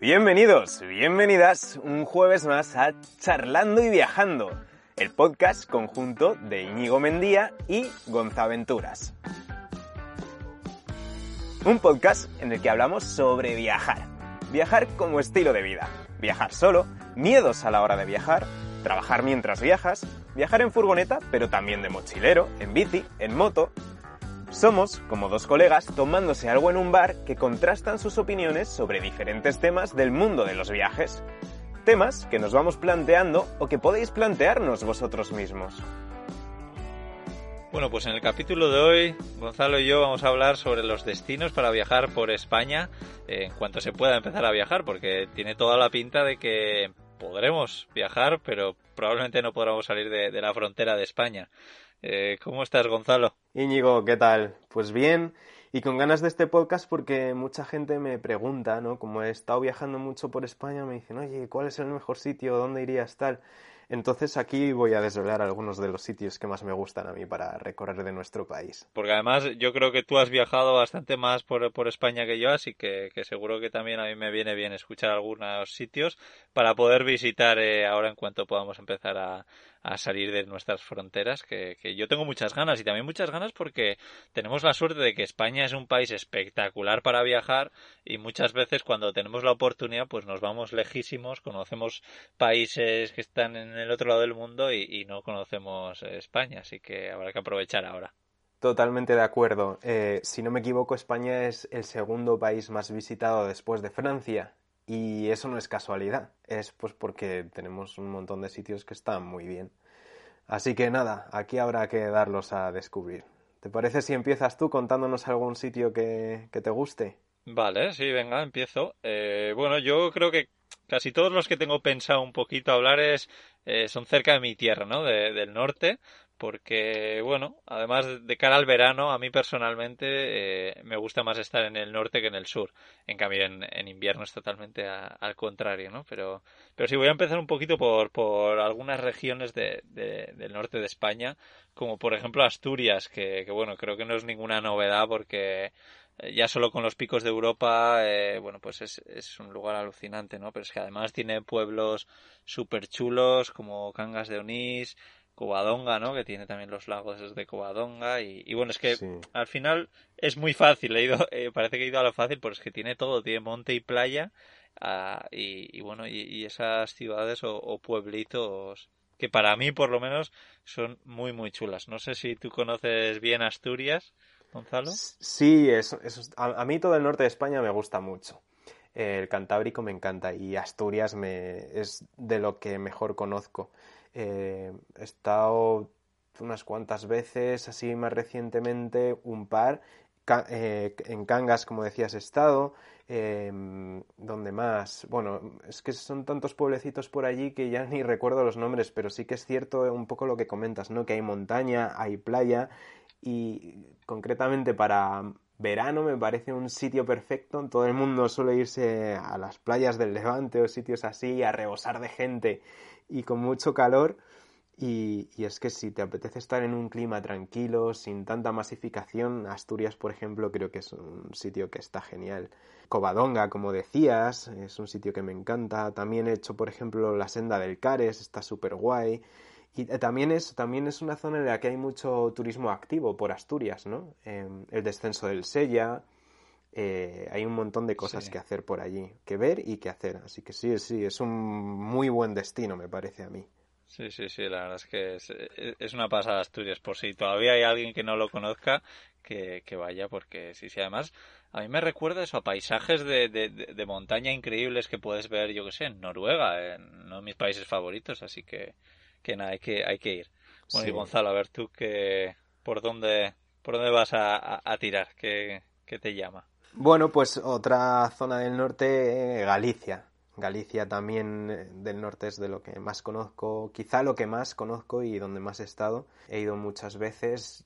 Bienvenidos, bienvenidas un jueves más a Charlando y Viajando, el podcast conjunto de Íñigo Mendía y Gonzaventuras. Un podcast en el que hablamos sobre viajar, viajar como estilo de vida, viajar solo, miedos a la hora de viajar, trabajar mientras viajas, viajar en furgoneta, pero también de mochilero, en bici, en moto, somos como dos colegas tomándose algo en un bar que contrastan sus opiniones sobre diferentes temas del mundo de los viajes. Temas que nos vamos planteando o que podéis plantearnos vosotros mismos. Bueno, pues en el capítulo de hoy, Gonzalo y yo vamos a hablar sobre los destinos para viajar por España eh, en cuanto se pueda empezar a viajar, porque tiene toda la pinta de que podremos viajar, pero probablemente no podremos salir de, de la frontera de España. Eh, ¿Cómo estás, Gonzalo? Íñigo, ¿qué tal? Pues bien, y con ganas de este podcast porque mucha gente me pregunta, ¿no? Como he estado viajando mucho por España, me dicen, oye, ¿cuál es el mejor sitio? ¿Dónde irías tal? Entonces aquí voy a desvelar algunos de los sitios que más me gustan a mí para recorrer de nuestro país. Porque además yo creo que tú has viajado bastante más por, por España que yo, así que, que, seguro que también a mí me viene bien escuchar algunos sitios para poder visitar eh, ahora en cuanto podamos empezar a, a salir de nuestras fronteras, que, que, yo tengo muchas ganas y también muchas ganas porque tenemos la suerte de que España es un país espectacular para viajar y muchas veces cuando tenemos la oportunidad pues nos vamos lejísimos, conocemos países que están en el otro lado del mundo y, y no conocemos España, así que habrá que aprovechar ahora. Totalmente de acuerdo. Eh, si no me equivoco, España es el segundo país más visitado después de Francia y eso no es casualidad, es pues porque tenemos un montón de sitios que están muy bien. Así que nada, aquí habrá que darlos a descubrir. ¿Te parece si empiezas tú contándonos algún sitio que, que te guste? Vale, sí, venga, empiezo. Eh, bueno, yo creo que casi todos los que tengo pensado un poquito hablar es, eh, son cerca de mi tierra, ¿no? De, del norte porque, bueno, además de cara al verano, a mí personalmente eh, me gusta más estar en el norte que en el sur. En cambio, en, invierno es totalmente al contrario, ¿no? Pero, pero sí, voy a empezar un poquito por, por algunas regiones de, de, del norte de España, como por ejemplo Asturias, que, que, bueno, creo que no es ninguna novedad porque ya solo con los picos de Europa, eh, bueno, pues es, es, un lugar alucinante, ¿no? Pero es que además tiene pueblos súper chulos como Cangas de Onís, Covadonga, ¿no? Que tiene también los lagos de Covadonga y, y bueno, es que sí. al final es muy fácil, he ido, eh, parece que he ido a lo fácil, pero es que tiene todo, tiene monte y playa uh, y, y, bueno, y, y, esas ciudades o, o, pueblitos que para mí por lo menos son muy muy chulas. No sé si tú conoces bien Asturias, Gonzalo. Sí, eso, eso a, a mí todo el norte de España me gusta mucho el Cantábrico me encanta y Asturias me, es de lo que mejor conozco. Eh, he estado unas cuantas veces, así más recientemente, un par. Eh, en Cangas, como decías, he estado. Eh, ¿Dónde más? Bueno, es que son tantos pueblecitos por allí que ya ni recuerdo los nombres, pero sí que es cierto un poco lo que comentas, ¿no? Que hay montaña, hay playa y concretamente para verano me parece un sitio perfecto. Todo el mundo suele irse a las playas del Levante o sitios así a rebosar de gente y con mucho calor. Y, es que si te apetece estar en un clima tranquilo, sin tanta masificación, Asturias, por ejemplo, creo que es un sitio que está genial. Covadonga, como decías, es un sitio que me encanta. También he hecho, por ejemplo, la senda del Cares, está súper guay. Y también es, también es una zona en la que hay mucho turismo activo por Asturias, ¿no? Eh, el descenso del Sella, eh, hay un montón de cosas sí. que hacer por allí, que ver y que hacer. Así que sí, sí, es un muy buen destino, me parece a mí. Sí, sí, sí, la verdad es que es, es una pasada Asturias. Por si todavía hay alguien que no lo conozca, que, que vaya, porque sí, sí, además a mí me recuerda eso a paisajes de, de, de montaña increíbles que puedes ver, yo que sé, en Noruega, en uno de mis países favoritos, así que, que nada, hay que, hay que ir. Bueno, sí. y Gonzalo, a ver tú que, por dónde, por dónde vas a, a, a tirar, ¿Qué, ¿Qué, te llama. Bueno, pues otra zona del norte, eh, Galicia. Galicia también eh, del norte es de lo que más conozco, quizá lo que más conozco y donde más he estado. He ido muchas veces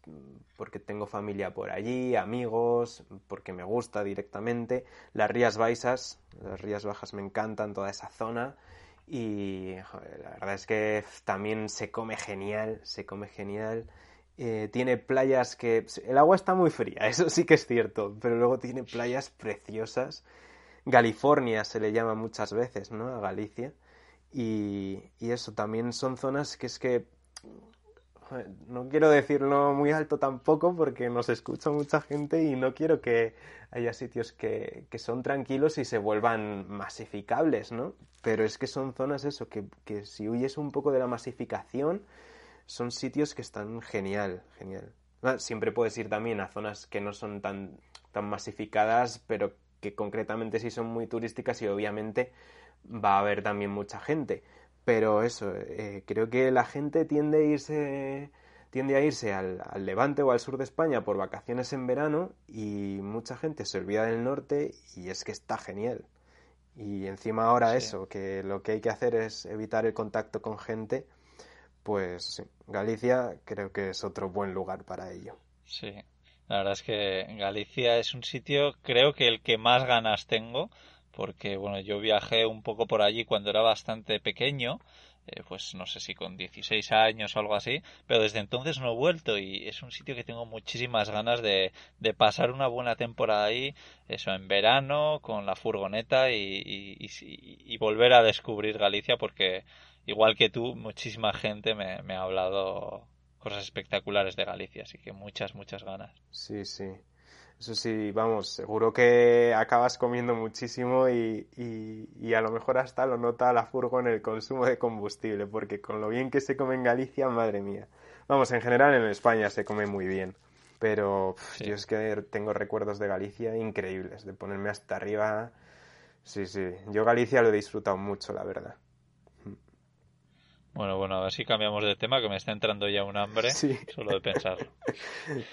porque tengo familia por allí, amigos, porque me gusta directamente. Las Rías Baixas, las Rías Bajas me encantan, toda esa zona. Y la verdad es que también se come genial, se come genial. Eh, tiene playas que... El agua está muy fría, eso sí que es cierto, pero luego tiene playas preciosas California se le llama muchas veces, ¿no? A Galicia. Y, y eso, también son zonas que es que no quiero decirlo muy alto tampoco porque nos escucha mucha gente y no quiero que haya sitios que, que, son tranquilos y se vuelvan masificables, ¿no? Pero es que son zonas eso, que, que si huyes un poco de la masificación, son sitios que están genial, genial. Siempre puedes ir también a zonas que no son tan, tan masificadas, pero que concretamente sí son muy turísticas y obviamente va a haber también mucha gente. Pero eso, eh, creo que la gente tiende a irse, tiende a irse al, levante o al sur de España por vacaciones en verano y mucha gente se olvida del norte y es que está genial. Y encima ahora eso, que lo que hay que hacer es evitar el contacto con gente, pues Galicia creo que es otro buen lugar para ello. Sí, la verdad es que Galicia es un sitio, creo que el que más ganas tengo porque bueno, yo viajé un poco por allí cuando era bastante pequeño, eh, pues no sé si con 16 años o algo así, pero desde entonces no he vuelto y es un sitio que tengo muchísimas ganas de, de pasar una buena temporada ahí, eso en verano, con la furgoneta y, y, volver a descubrir Galicia porque igual que tú, muchísima gente me, me ha hablado cosas espectaculares de Galicia, así que muchas, muchas ganas. Sí, sí. Eso sí, vamos, seguro que acabas comiendo muchísimo y, y, a lo mejor hasta lo nota la furgo en el consumo de combustible, porque con lo bien que se come en Galicia, madre mía. Vamos, en general en España se come muy bien, pero yo es que tengo recuerdos de Galicia increíbles, de ponerme hasta arriba. Sí, sí, yo Galicia lo he disfrutado mucho, la verdad. Bueno, bueno, a ver si cambiamos de tema, que me está entrando ya un hambre solo de pensarlo.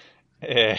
Eh,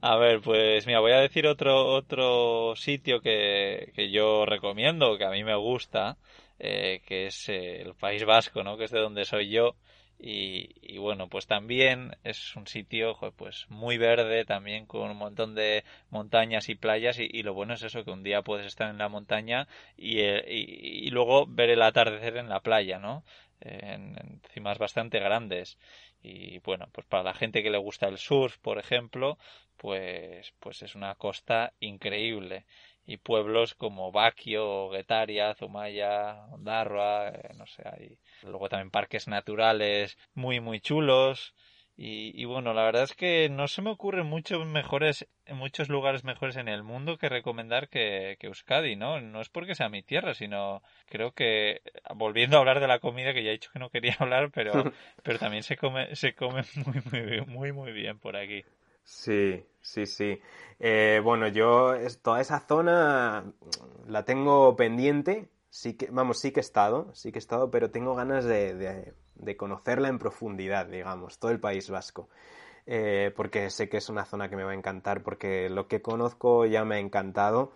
a ver, pues mira, voy a decir otro, otro sitio que, que yo recomiendo, que a mí me gusta, eh, que es eh, el País Vasco, ¿no? Que es de donde soy yo. Y, y, bueno, pues también es un sitio pues muy verde, también con un montón de montañas y playas y, y lo bueno es eso, que un día puedes estar en la montaña y, eh, y, y luego ver el atardecer en la playa, ¿no? En, cimas bastante grandes. Y bueno, pues para la gente que le gusta el surf, por ejemplo, pues, pues es una costa increíble. Y pueblos como Baquio, Guetaria, Zumaya, Ondarroa, eh, no sé, hay luego también parques naturales muy, muy chulos. Y, y, bueno, la verdad es que no se me ocurren muchos mejores, muchos lugares mejores en el mundo que recomendar que, que, Euskadi, ¿no? No es porque sea mi tierra, sino creo que, volviendo a hablar de la comida, que ya he dicho que no quería hablar, pero, pero también se come, se come muy, muy, muy, muy bien por aquí. Sí, sí, sí. Eh, bueno, yo toda esa zona la tengo pendiente. Sí que, vamos, sí que he estado, sí que he estado, pero tengo ganas de, de, conocerla en profundidad, digamos, todo el País Vasco. Eh, porque sé que es una zona que me va a encantar, porque lo que conozco ya me ha encantado.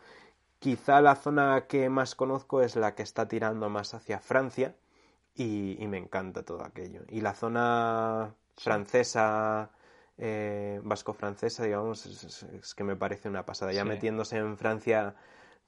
Quizá la zona que más conozco es la que está tirando más hacia Francia y, y me encanta todo aquello. Y la zona francesa eh, vasco-francesa, digamos, es, que me parece una pasada. Ya metiéndose en Francia,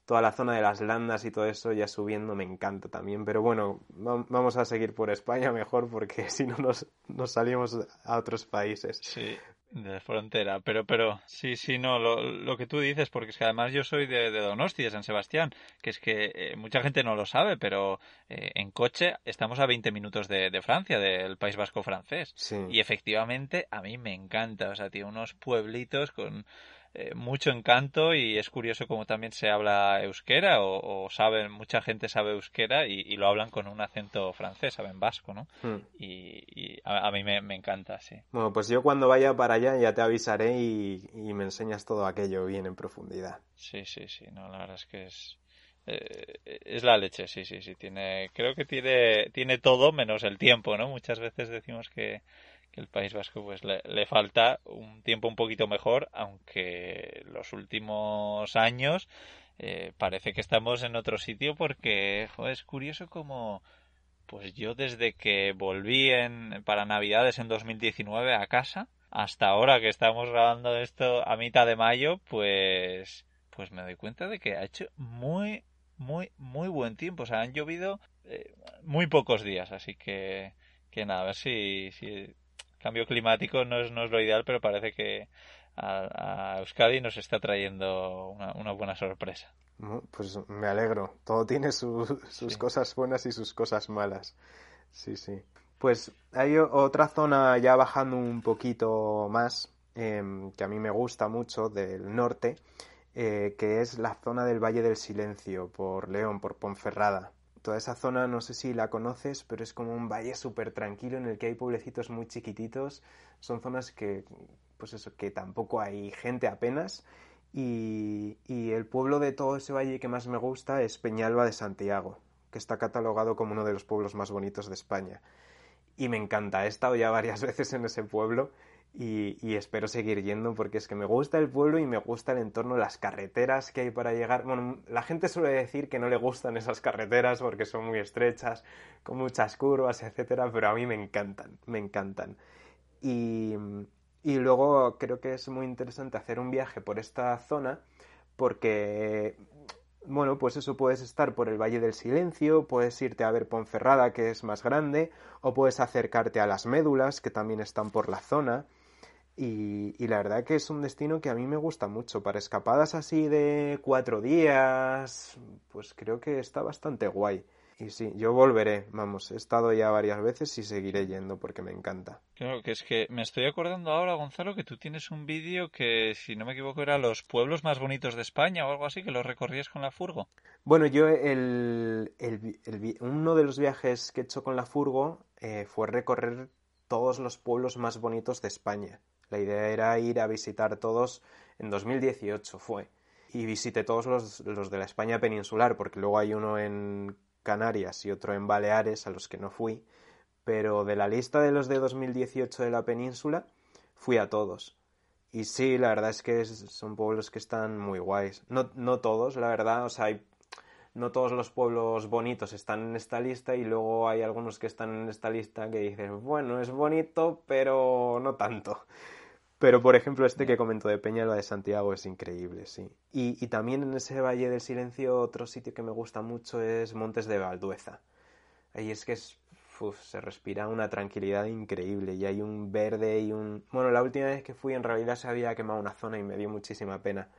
toda la zona de las landas y todo eso, ya subiendo, me encanta también. Pero bueno, vamos a seguir por España mejor porque si no nos, nos salimos a otros países. Sí de frontera, pero, pero, sí, sí, no, lo, lo, que tú dices, porque es que además yo soy de, de Donosti, de San Sebastián, que es que eh, mucha gente no lo sabe, pero eh, en coche estamos a 20 minutos de, de Francia, del País Vasco francés. Y efectivamente a mí me encanta, o sea, tiene unos pueblitos con eh, mucho encanto y es curioso como también se habla euskera o, o saben, mucha gente sabe euskera y, y, lo hablan con un acento francés, saben vasco, ¿no? Hmm. Y, y a, a, mí me, me, encanta, sí. Bueno, pues yo cuando vaya para allá ya te avisaré y, y me enseñas todo aquello bien en profundidad. Sí, sí, sí, no, la verdad es que es... Eh, es la leche, sí, sí, sí. Tiene, creo que tiene, tiene todo menos el tiempo, ¿no? Muchas veces decimos que, el País Vasco pues le, falta un tiempo un poquito mejor, aunque los últimos años eh, parece que estamos en otro sitio porque es curioso como pues yo desde que volví en, para Navidades en 2019 a casa hasta ahora que estamos grabando esto a mitad de mayo pues pues me doy cuenta de que ha hecho muy muy muy buen tiempo. O sea han llovido eh, muy pocos días así que que nada a ver si, si cambio climático no es, no es lo ideal, pero parece que a, Euskadi nos está trayendo una, buena sorpresa. Pues me alegro. Todo tiene sus cosas buenas y sus cosas malas. Sí, sí. Pues hay otra zona ya bajando un poquito más, em, que a mí me gusta mucho, del norte, eh, que es la zona del Valle del Silencio, por León, por Ponferrada. Toda esa zona, no sé si la conoces, pero es como un valle súper tranquilo en el que hay pueblecitos muy chiquititos. Son zonas que, pues eso, que tampoco hay gente apenas. Y, y el pueblo de todo ese valle que más me gusta es Peñalba de Santiago, que está catalogado como uno de los pueblos más bonitos de España. Y me encanta, he estado ya varias veces en ese pueblo y, espero seguir yendo porque es que me gusta el pueblo y me gusta el entorno, las carreteras que hay para llegar. Bueno, la gente suele decir que no le gustan esas carreteras porque son muy estrechas, con muchas curvas, etcétera, pero a mí me encantan, me encantan. Y, y luego creo que es muy interesante hacer un viaje por esta zona porque bueno, pues eso puedes estar por el Valle del Silencio, puedes irte a ver Ponferrada, que es más grande, o puedes acercarte a las médulas, que también están por la zona. Y, y, la verdad que es un destino que a mí me gusta mucho. Para escapadas así de cuatro días, pues creo que está bastante guay. Y sí, yo volveré, vamos, he estado ya varias veces y seguiré yendo porque me encanta. Claro, que es que me estoy acordando ahora, Gonzalo, que tú tienes un vídeo que, si no me equivoco, era los pueblos más bonitos de España o algo así, que los recorrías con la furgo. Bueno, yo el, uno de los viajes que he hecho con la furgo eh, fue recorrer todos los pueblos más bonitos de España. La idea era ir a visitar todos en 2018 fue. Y visité todos los, los de la España peninsular, porque luego hay uno en Canarias y otro en Baleares, a los que no fui, pero de la lista de los de 2018 de la península, fui a todos. Y sí, la verdad es que son pueblos que están muy guays. No, no todos, la verdad, o sea, no todos los pueblos bonitos están en esta lista y luego hay algunos que están en esta lista que dices, bueno, es bonito, pero no tanto. Pero, por ejemplo, este que comento de Peñalba de Santiago es increíble, sí. Y, y, también en ese Valle del Silencio, otro sitio que me gusta mucho es Montes de Valdueza. Ahí es que es, se respira una tranquilidad increíble y hay un verde y un... Bueno, la última vez que fui en realidad se había quemado una zona y me dio muchísima pena.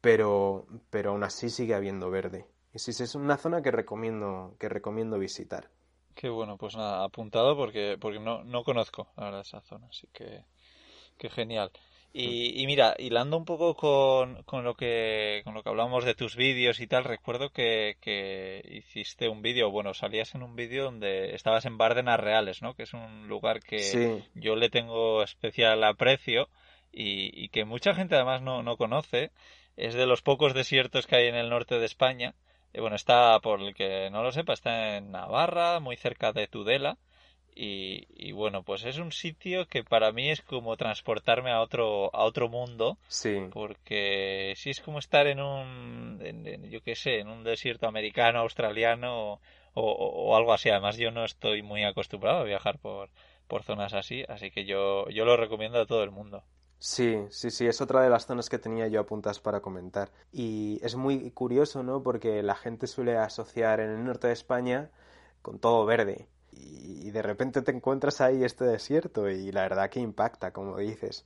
Pero, pero aún así sigue habiendo verde. Y sí, es una zona que recomiendo, que recomiendo visitar. Qué bueno, pues nada, apuntado porque, porque no, no conozco ahora esa zona, así que Qué genial. Y, y, mira, hilando un poco con, con, lo que con lo que hablamos de tus vídeos y tal, recuerdo que, que hiciste un vídeo, bueno, salías en un vídeo donde estabas en Bárdenas Reales, ¿no? Que es un lugar que yo le tengo especial aprecio y, y, que mucha gente además no, no conoce. Es de los pocos desiertos que hay en el norte de España. Y bueno, está, por el que no lo sepa, está en Navarra, muy cerca de Tudela y, bueno, pues es un sitio que para mí es como transportarme a otro, a otro mundo. Sí. Porque sí es como estar en un, yo qué sé, en un desierto americano, australiano o, algo así. Además, yo no estoy muy acostumbrado a viajar por, por zonas así, así que yo, yo lo recomiendo a todo el mundo. Sí, sí, sí, es otra de las zonas que tenía yo apuntadas para comentar. Y es muy curioso, ¿no? Porque la gente suele asociar en el norte de España con todo verde y de repente te encuentras ahí este desierto y la verdad que impacta, como dices.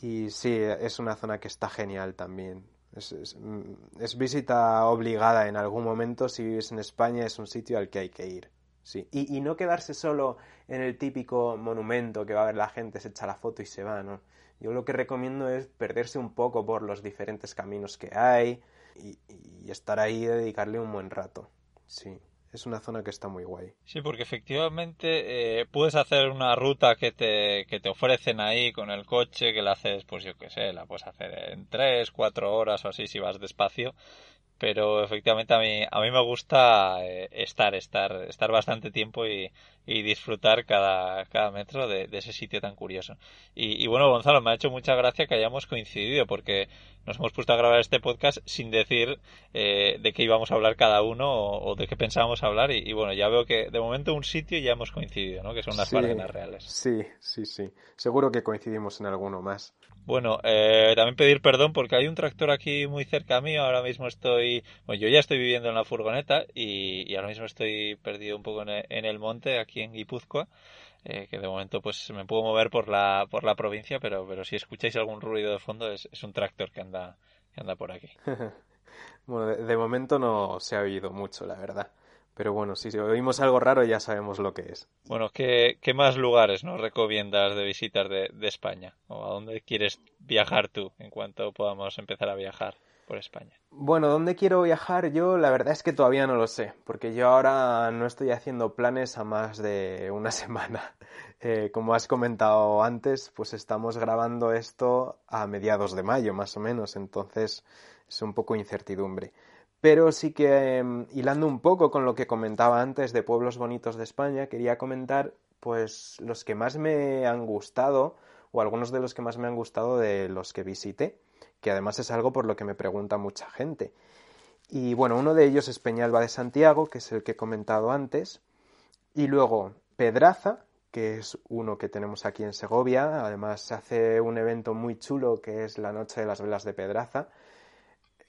Y sí, es una zona que está genial también. Es, es, visita obligada en algún momento si vives en España, es un sitio al que hay que ir. Sí. Y, y, no quedarse solo en el típico monumento que va a ver la gente, se echa la foto y se va, ¿no? Yo lo que recomiendo es perderse un poco por los diferentes caminos que hay y, y estar ahí y dedicarle un buen rato. Sí es una zona que está muy guay. Sí, porque efectivamente eh, puedes hacer una ruta que te, que te ofrecen ahí con el coche, que la haces, pues yo qué sé, la puedes hacer en tres, cuatro horas o así si vas despacio pero efectivamente a mí a mí me gusta eh, estar estar estar bastante tiempo y, y disfrutar cada, cada metro de, ese sitio tan curioso y, bueno Gonzalo me ha hecho mucha gracia que hayamos coincidido porque nos hemos puesto a grabar este podcast sin decir eh, de qué íbamos a hablar cada uno o, de qué pensábamos hablar y, bueno, ya veo que de momento un sitio ya hemos coincidido, ¿no? Que son las sí, reales. Sí, sí, sí. Seguro que coincidimos en alguno más. Bueno, eh, también pedir perdón porque hay un tractor aquí muy cerca mío. Ahora mismo estoy, bueno, yo ya estoy viviendo en la furgoneta y, ahora mismo estoy perdido un poco en el, monte aquí en Guipúzcoa. Eh, que de momento pues me puedo mover por la, por la provincia, pero, pero si escucháis algún ruido de fondo es, es un tractor que anda, que anda por aquí. bueno, de, momento no se ha oído mucho, la verdad. Pero bueno, si oímos algo raro ya sabemos lo que es. Bueno, ¿qué, qué más lugares nos recomiendas de visitar de, de, España? ¿O a dónde quieres viajar tú en cuanto podamos empezar a viajar por España? Bueno, ¿dónde quiero viajar? Yo la verdad es que todavía no lo sé, porque yo ahora no estoy haciendo planes a más de una semana. Eh, como has comentado antes, pues estamos grabando esto a mediados de mayo, más o menos, entonces es un poco incertidumbre. Pero sí que, em, hilando un poco con lo que comentaba antes de pueblos bonitos de España, quería comentar pues los que más me han gustado o algunos de los que más me han gustado de los que visité, que además es algo por lo que me pregunta mucha gente. Y bueno, uno de ellos es Peñalba de Santiago, que es el que he comentado antes, y luego Pedraza, que es uno que tenemos aquí en Segovia, además se hace un evento muy chulo que es la Noche de las Velas de Pedraza,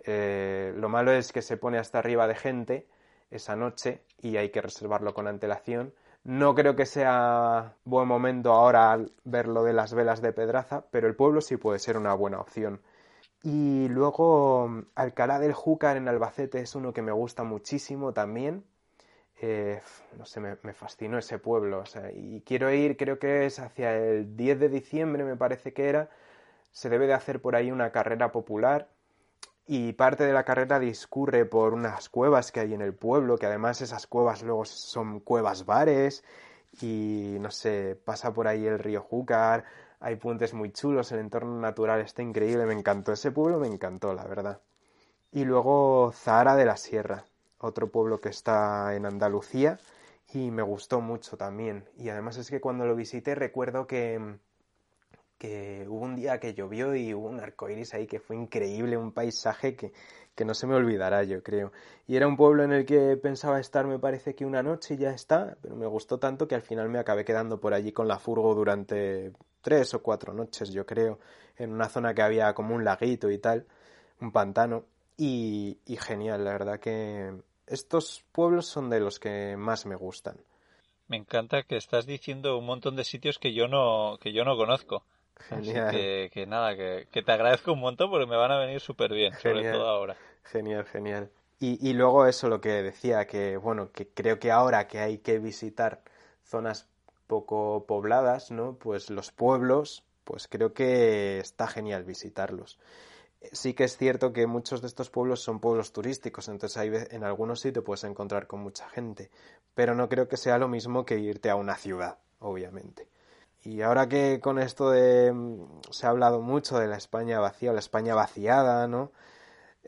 eh, lo malo es que se pone hasta arriba de gente esa noche y hay que reservarlo con antelación. No creo que sea buen momento ahora ver lo de las velas de Pedraza, pero el pueblo sí puede ser una buena opción. Y luego Alcalá del Júcar en Albacete es uno que me gusta muchísimo también. Eh, no sé, me, fascinó ese pueblo. y quiero ir, creo que es hacia el 10 de diciembre, me parece que era. Se debe de hacer por ahí una carrera popular y parte de la carrera discurre por unas cuevas que hay en el pueblo, que además esas cuevas luego son cuevas bares y no sé, pasa por ahí el río Júcar, hay puentes muy chulos, el entorno natural está increíble, me encantó ese pueblo, me encantó, la verdad. Y luego Zahara de la Sierra, otro pueblo que está en Andalucía y me gustó mucho también. Y además es que cuando lo visité recuerdo que que hubo un día que llovió y hubo un arcoíris ahí que fue increíble, un paisaje que, que no se me olvidará, yo creo. Y era un pueblo en el que pensaba estar, me parece que una noche y ya está, pero me gustó tanto que al final me acabé quedando por allí con la furgo durante tres o cuatro noches, yo creo, en una zona que había como un laguito y tal, un pantano, y, y genial, la verdad que estos pueblos son de los que más me gustan. Me encanta que estás diciendo un montón de sitios que yo no, que yo no conozco. Genial. que, nada, que, te agradezco un montón porque me van a venir súper bien, sobre todo ahora. Genial, genial. Y, y luego eso lo que decía, que bueno, que creo que ahora que hay que visitar zonas poco pobladas, ¿no? Pues los pueblos, pues creo que está genial visitarlos. Sí que es cierto que muchos de estos pueblos son pueblos turísticos, entonces hay, en algunos sitios puedes encontrar con mucha gente, pero no creo que sea lo mismo que irte a una ciudad, obviamente. Y ahora que con esto de mm, se ha hablado mucho de la España vacía, la España vaciada, ¿no?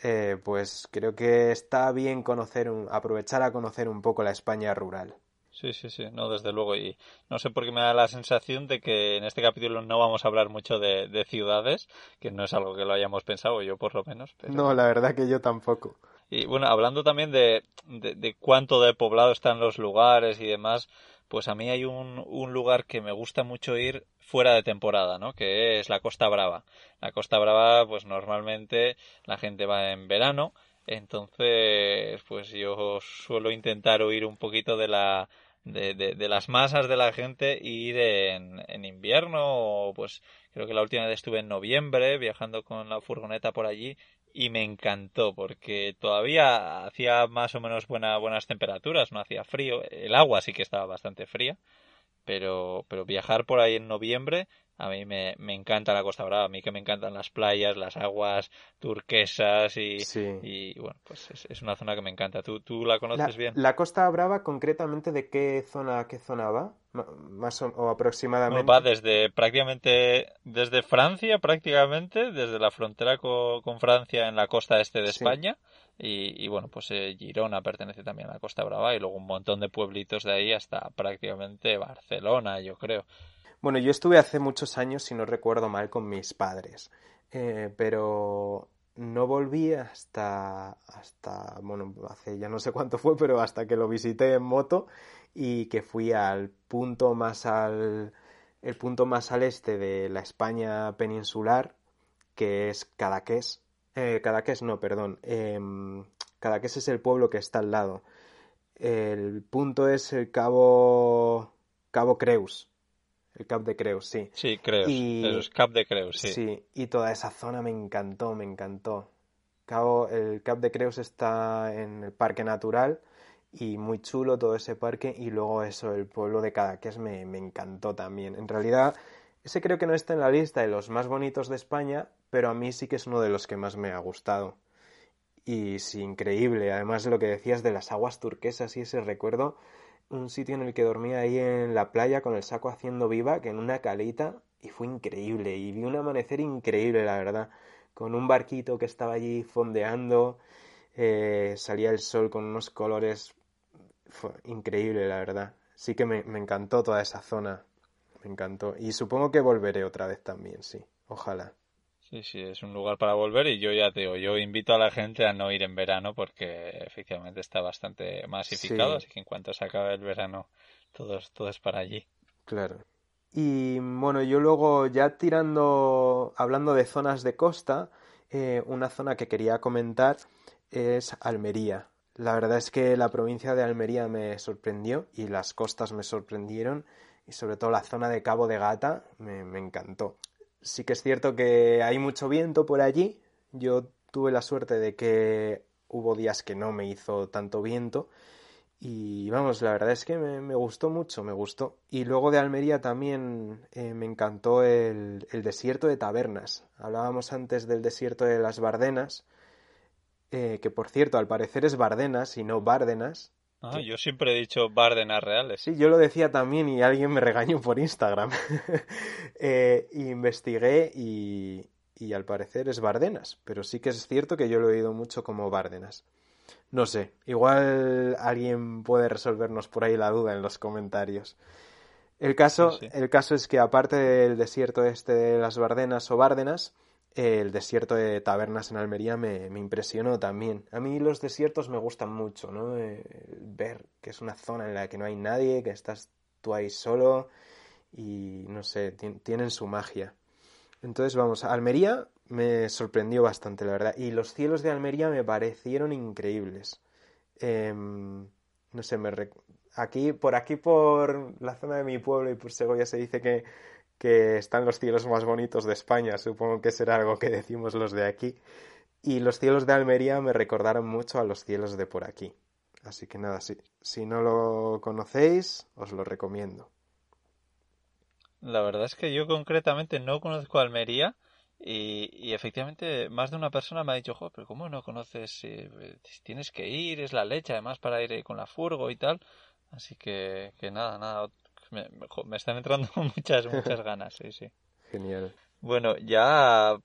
Eh, pues creo que está bien conocer un, aprovechar a conocer un poco la España rural. Sí, sí, sí, no, desde luego. Y no sé por qué me da la sensación de que en este capítulo no vamos a hablar mucho de, ciudades, que no es algo que lo hayamos pensado, yo por lo menos. No, la verdad que yo tampoco. Y bueno, hablando también de, de, de cuánto de poblado están los lugares y demás, pues a mí hay un, un, lugar que me gusta mucho ir fuera de temporada, ¿no? Que es la Costa Brava. La Costa Brava, pues normalmente la gente va en verano, entonces, pues yo suelo intentar huir un poquito de la de, de, de las masas de la gente e ir en, en invierno o pues creo que la última vez estuve en noviembre viajando con la furgoneta por allí y me encantó porque todavía hacía más o menos buena, buenas temperaturas, no hacía frío, el agua sí que estaba bastante fría, pero, pero viajar por ahí en noviembre a mí me, me, encanta la Costa Brava, a mí que me encantan las playas, las aguas turquesas y, y bueno, pues es, una zona que me encanta. ¿Tú, tú la conoces bien? ¿La Costa Brava concretamente de qué zona qué zona va? Más o, aproximadamente. va desde prácticamente desde Francia, prácticamente, desde la frontera con, Francia en la costa este de España. Y, y, bueno, pues eh, Girona pertenece también a la Costa Brava y luego un montón de pueblitos de ahí hasta prácticamente Barcelona, yo creo. Bueno, yo estuve hace muchos años, si no recuerdo mal, con mis padres, eh, pero no volví hasta, hasta, bueno, hace ya no sé cuánto fue, pero hasta que lo visité en moto y que fui al punto más al, el punto más al este de la España peninsular, que es Cadaqués. Eh, Cadaqués no, perdón. Eh, Cadaqués es el pueblo que está al lado. El punto es el Cabo, Cabo Creus. El Cap de Creus, sí. Sí, Creus. Y... Cap de Creus, sí. Sí, y toda esa zona me encantó, me encantó. Cabo, el Cap de Creus está en el Parque Natural y muy chulo todo ese parque y luego eso, el pueblo de Cadaqués me, me encantó también. En realidad, ese creo que no está en la lista de los más bonitos de España, pero a mí sí que es uno de los que más me ha gustado. Y sí, increíble. Además, lo que decías de las aguas turquesas y ese recuerdo, un sitio en el que dormía ahí en la playa con el saco haciendo viva, que en una calita, y fue increíble. Y vi un amanecer increíble, la verdad, con un barquito que estaba allí fondeando, eh, salía el sol con unos colores, increíble, la verdad. Sí que me, me encantó toda esa zona, me encantó. Y supongo que volveré otra vez también, sí, ojalá. Sí, sí, es un lugar para volver y yo ya te digo, yo invito a la gente a no ir en verano porque efectivamente está bastante masificado, así que en cuanto se acabe el verano, todo, todo es para allí. Claro. Y bueno, yo luego ya tirando, hablando de zonas de costa, eh, una zona que quería comentar es Almería. La verdad es que la provincia de Almería me sorprendió y las costas me sorprendieron y sobre todo la zona de Cabo de Gata me, me encantó sí que es cierto que hay mucho viento por allí. Yo tuve la suerte de que hubo días que no me hizo tanto viento. Y vamos, la verdad es que me, gustó mucho, me gustó. Y luego de Almería también eh, me encantó el, desierto de tabernas. Hablábamos antes del desierto de las Bardenas, eh, que por cierto, al parecer es Bardenas y no Bárdenas. Ah, yo siempre he dicho Bárdenas reales. Sí, yo lo decía también y alguien me regañó por Instagram. eh, investigué y, y al parecer es Bardenas, pero sí que es cierto que yo lo he oído mucho como Bárdenas. No sé, igual alguien puede resolvernos por ahí la duda en los comentarios. El caso, el caso es que aparte del desierto este de las Bardenas o Bárdenas, el desierto de Tabernas en Almería me, impresionó también. A mí los desiertos me gustan mucho, ¿no? Eh, ver que es una zona en la que no hay nadie, que estás tú ahí solo y no sé, tienen su magia. Entonces, vamos, Almería me sorprendió bastante, la verdad. Y los cielos de Almería me parecieron increíbles. Em, no sé, me aquí, por aquí, por la zona de mi pueblo y por Segovia se dice que que están los cielos más bonitos de España, supongo que será algo que decimos los de aquí. Y los cielos de Almería me recordaron mucho a los cielos de por aquí. Así que nada, si, si no lo conocéis, os lo recomiendo. La verdad es que yo concretamente no conozco Almería y, y efectivamente más de una persona me ha dicho, pero ¿cómo no conoces? tienes que ir, es la leche además para ir con la furgo y tal. Así que, que nada, nada, me, me están entrando muchas, muchas ganas, sí, sí. Genial. Bueno, ya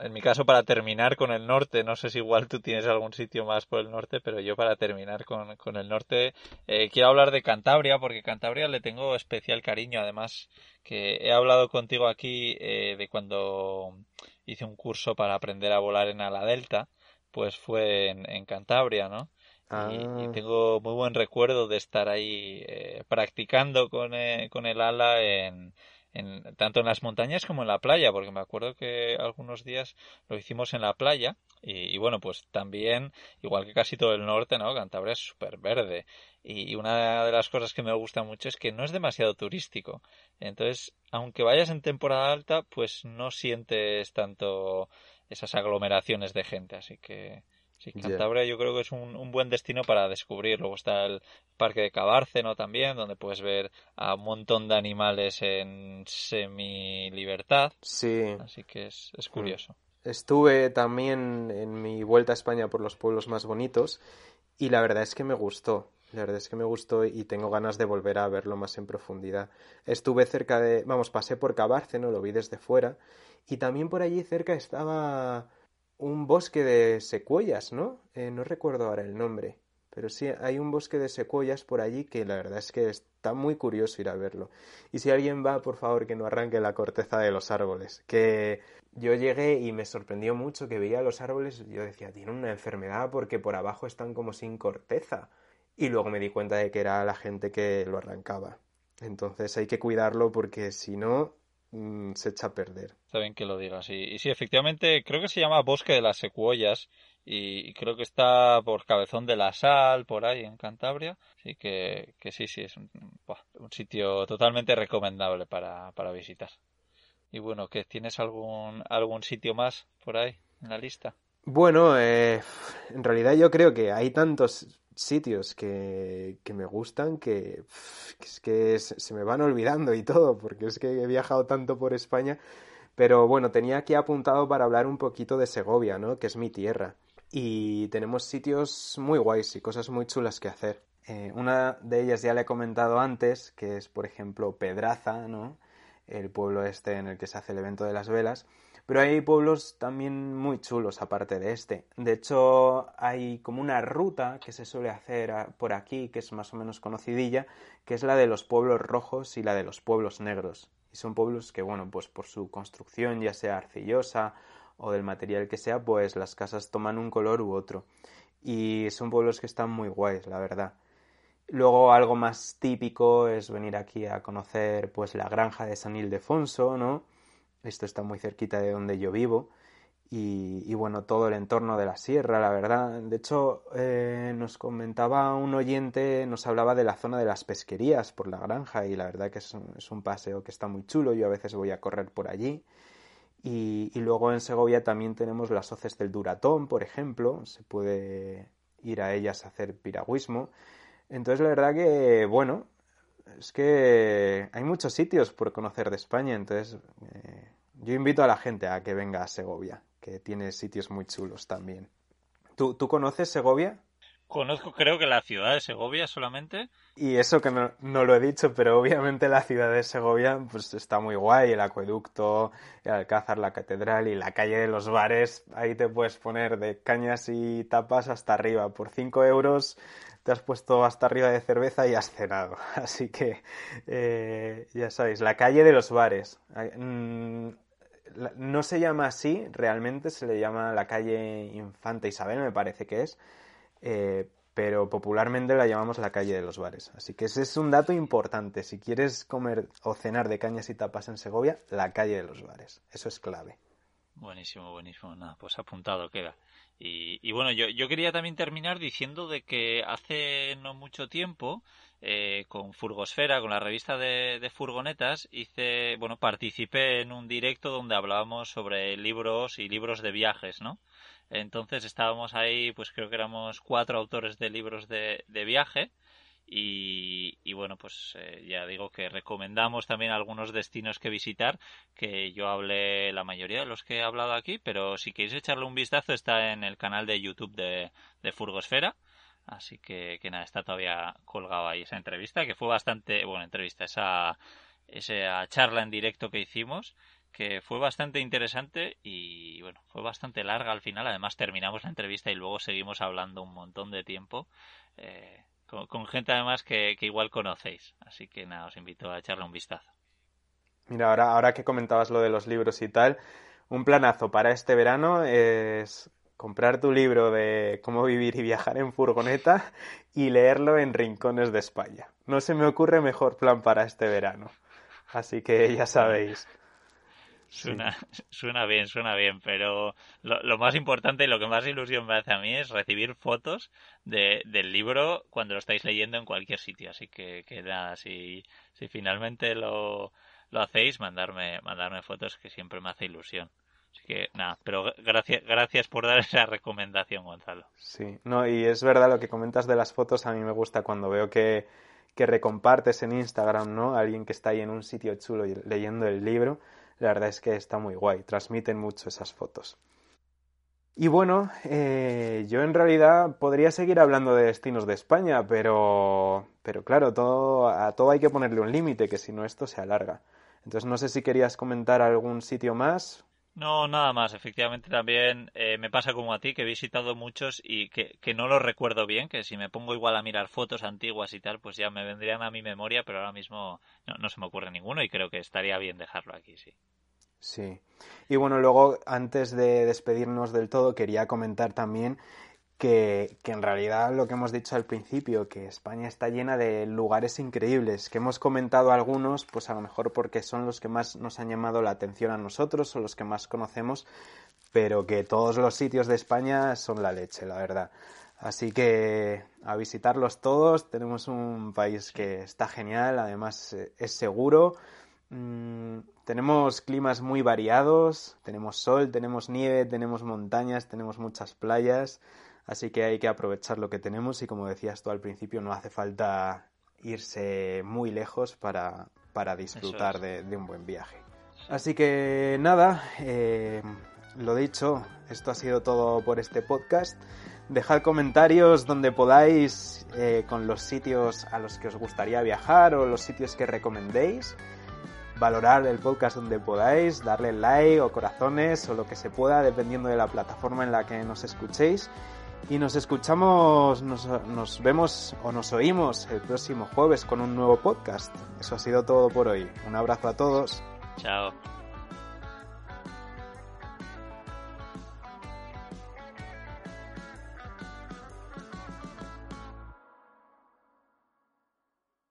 en mi caso para terminar con el norte, no sé si igual tú tienes algún sitio más por el norte, pero yo para terminar con, con el norte eh, quiero hablar de Cantabria, porque Cantabria le tengo especial cariño, además que he hablado contigo aquí eh, de cuando hice un curso para aprender a volar en ala delta, pues fue en, en Cantabria, ¿no? Y, ah. tengo muy buen recuerdo de estar ahí eh, practicando con, eh, con el ala en, en, tanto en las montañas como en la playa, porque me acuerdo que algunos días lo hicimos en la playa y, bueno, pues también, igual que casi todo el norte, ¿no? Cantabria es súper verde y una de las cosas que me gusta mucho es que no es demasiado turístico. Entonces, aunque vayas en temporada alta, pues no sientes tanto esas aglomeraciones de gente, así que Sí, Cantabria yo creo que es un, buen destino para descubrir. Luego está el parque de Cabárceno también, donde puedes ver a un montón de animales en semi-libertad. Sí. Así que es, es curioso. Estuve también en mi vuelta a España por los pueblos más bonitos y la verdad es que me gustó. La verdad es que me gustó y tengo ganas de volver a verlo más en profundidad. Estuve cerca de, vamos, pasé por Cabárceno, lo vi desde fuera y también por allí cerca estaba un bosque de secuoyas, ¿no? Eh, no recuerdo ahora el nombre, Pero sí, hay un bosque de secuoyas por allí que la verdad es que está muy curioso ir a verlo. Y si alguien va, por favor, que no arranque la corteza de los árboles. Que yo llegué y me sorprendió mucho que veía los árboles, yo decía, tiene una enfermedad porque por abajo están como sin corteza. Y luego me di cuenta de que era la gente que lo arrancaba. Entonces hay que cuidarlo porque si no, mm, se echa a perder. Está bien que lo digas. Y, y sí, efectivamente, creo que se llama Bosque de las Secuoyas y creo que está por Cabezón de la Sal, por ahí en Cantabria. Así que, que sí, sí, es un, un sitio totalmente recomendable para, para visitar. Y bueno, ¿que ¿tienes algún, algún sitio más por ahí en la lista? Bueno, eh, en realidad yo creo que hay tantos sitios que, que me gustan que, que, es que se me van olvidando y todo, porque es que he viajado tanto por España. Pero bueno, tenía aquí apuntado para hablar un poquito de Segovia, ¿no? Que es mi tierra y tenemos sitios muy guays y cosas muy chulas que hacer. Eh, una de ellas ya le he comentado antes, que es por ejemplo Pedraza, ¿no? El pueblo este en el que se hace el evento de las velas. Pero hay pueblos también muy chulos aparte de este. De hecho, hay como una ruta que se suele hacer por aquí, que es más o menos conocidilla, que es la de los pueblos rojos y la de los pueblos negros. Y son pueblos que, bueno, pues por su construcción, ya sea arcillosa o del material que sea, pues las casas toman un color u otro. Y son pueblos que están muy guays, la verdad. Luego algo más típico es venir aquí a conocer pues la granja de San Ildefonso, ¿no? Esto está muy cerquita de donde yo vivo. Y, y bueno, todo el entorno de la sierra, la verdad. De hecho, eh, nos comentaba un oyente, nos hablaba de la zona de las pesquerías por la granja y la verdad que es un, es un paseo que está muy chulo. Yo a veces voy a correr por allí. Y, y, luego en Segovia también tenemos las hoces del Duratón, por ejemplo, se puede ir a ellas a hacer piragüismo. Entonces la verdad que, bueno, es que hay muchos sitios por conocer de España, entonces eh, yo invito a la gente a que venga a Segovia, que tiene sitios muy chulos también. ¿Tú, ¿tú conoces Segovia? Conozco, creo que la ciudad de Segovia solamente. Y eso que no, no, lo he dicho, pero obviamente la ciudad de Segovia pues está muy guay, el acueducto, el alcázar, la catedral y la calle de los bares, ahí te puedes poner de cañas y tapas hasta arriba. Por 5 euros te has puesto hasta arriba de cerveza y has cenado. Así que eh, ya sabéis, la calle de los bares. Mm, no se llama así, realmente se le llama la calle Infanta Isabel, me parece que es eh, pero popularmente la llamamos la calle de los bares. Así que ese es un dato importante. Si quieres comer o cenar de cañas y tapas en Segovia, la calle de los bares. Eso es clave. Buenísimo, buenísimo. Nada, pues apuntado queda. Y, y bueno, yo, yo quería también terminar diciendo de que hace no mucho tiempo, eh, con Furgosfera, con la revista de, de, furgonetas, hice, bueno, participé en un directo donde hablábamos sobre libros y libros de viajes, ¿no? Entonces estábamos ahí, pues creo que éramos cuatro autores de libros de, de viaje. Y, bueno, pues eh, ya digo que recomendamos también algunos destinos que visitar, que yo hablé la mayoría de los que he hablado aquí, pero si queréis echarle un vistazo está en el canal de YouTube de, de Furgosfera. Así que, que nada, está todavía colgado ahí esa entrevista, que fue bastante, bueno, entrevista, esa, esa charla en directo que hicimos que fue bastante interesante y bueno, fue bastante larga al final. Además terminamos la entrevista y luego seguimos hablando un montón de tiempo eh, con, gente además que, que, igual conocéis. Así que nada, os invito a echarle un vistazo. Mira, ahora, ahora que comentabas lo de los libros y tal, un planazo para este verano es comprar tu libro de cómo vivir y viajar en furgoneta y leerlo en rincones de España. No se me ocurre mejor plan para este verano. Así que ya sabéis. Suena, sí. suena bien, suena bien, pero lo, lo, más importante y lo que más ilusión me hace a mí es recibir fotos de, del libro cuando lo estáis leyendo en cualquier sitio. Así que, que nada, si, si finalmente lo, lo hacéis, mandarme, mandarme fotos que siempre me hace ilusión. Así que nada, pero gracias, gracias por dar esa recomendación, Gonzalo. Sí, no, y es verdad lo que comentas de las fotos, a mí me gusta cuando veo que, que recompartes en Instagram, ¿no? Alguien que está ahí en un sitio chulo leyendo el libro la verdad es que está muy guay, transmiten mucho esas fotos. Y bueno, eh, yo en realidad podría seguir hablando de destinos de España, pero, pero claro, a todo hay que ponerle un límite, que si no esto se alarga. Entonces no sé si querías comentar algún sitio más No, nada más. Efectivamente, también eh, me pasa como a ti, que he visitado muchos y que, que no los recuerdo bien, que si me pongo igual a mirar fotos antiguas y tal, pues ya me vendrían a mi memoria, pero ahora mismo no, no se me ocurre ninguno y creo que estaría bien dejarlo aquí, sí. Sí. Y bueno, luego, antes de despedirnos del todo, quería comentar también que, que, en realidad lo que hemos dicho al principio, que España está llena de lugares increíbles, que hemos comentado algunos, pues a lo mejor porque son los que más nos han llamado la atención a nosotros o los que más conocemos, pero que todos los sitios de España son la leche, la verdad. Así que a visitarlos todos, tenemos un país que está genial, además eh, es seguro. Mm, tenemos climas muy variados, tenemos sol, tenemos nieve, tenemos montañas, tenemos muchas playas. Así que hay que aprovechar lo que tenemos y como decías tú al principio, no hace falta irse muy lejos para, para disfrutar de, de, un buen viaje. Así que nada, eh, lo dicho, esto ha sido todo por este podcast. Dejad comentarios donde podáis eh, con los sitios a los que os gustaría viajar o los sitios que recomendéis. Valorar el podcast donde podáis, darle like o corazones o lo que se pueda dependiendo de la plataforma en la que nos escuchéis. Y nos escuchamos, nos, vemos o nos oímos el próximo jueves con un nuevo podcast. Eso ha sido todo por hoy. Un abrazo a todos. Chao.